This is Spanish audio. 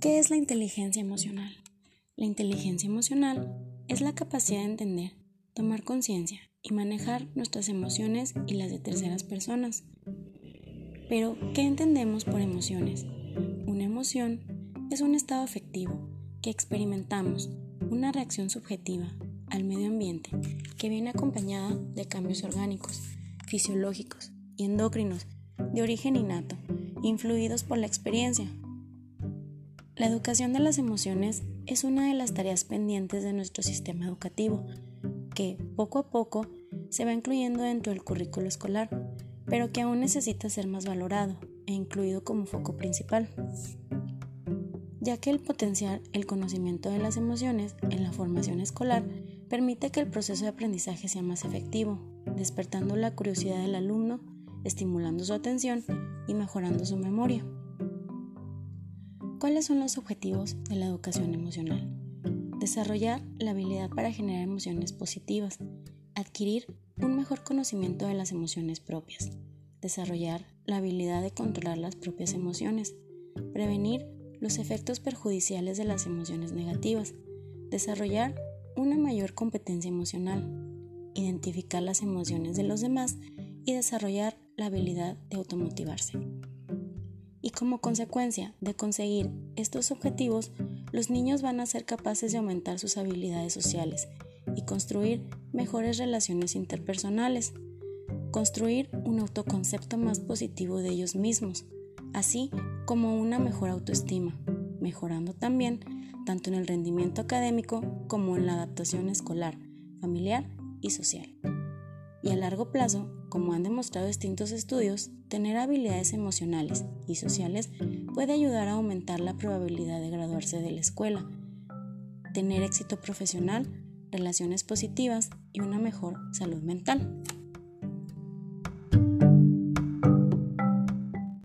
¿Qué es la inteligencia emocional? La inteligencia emocional es la capacidad de entender, tomar conciencia y manejar nuestras emociones y las de terceras personas. Pero, ¿qué entendemos por emociones? Una emoción es un estado afectivo que experimentamos, una reacción subjetiva al medio ambiente que viene acompañada de cambios orgánicos, fisiológicos y endocrinos de origen innato, influidos por la experiencia. La educación de las emociones es una de las tareas pendientes de nuestro sistema educativo, que poco a poco se va incluyendo dentro del currículo escolar, pero que aún necesita ser más valorado e incluido como foco principal, ya que el potenciar el conocimiento de las emociones en la formación escolar permite que el proceso de aprendizaje sea más efectivo, despertando la curiosidad del alumno, estimulando su atención y mejorando su memoria. ¿Cuáles son los objetivos de la educación emocional? Desarrollar la habilidad para generar emociones positivas, adquirir un mejor conocimiento de las emociones propias, desarrollar la habilidad de controlar las propias emociones, prevenir los efectos perjudiciales de las emociones negativas, desarrollar una mayor competencia emocional, identificar las emociones de los demás y desarrollar la habilidad de automotivarse. Y como consecuencia de conseguir estos objetivos, los niños van a ser capaces de aumentar sus habilidades sociales y construir mejores relaciones interpersonales, construir un autoconcepto más positivo de ellos mismos, así como una mejor autoestima, mejorando también tanto en el rendimiento académico como en la adaptación escolar, familiar y social. Y a largo plazo, como han demostrado distintos estudios, tener habilidades emocionales y sociales puede ayudar a aumentar la probabilidad de graduarse de la escuela, tener éxito profesional, relaciones positivas y una mejor salud mental.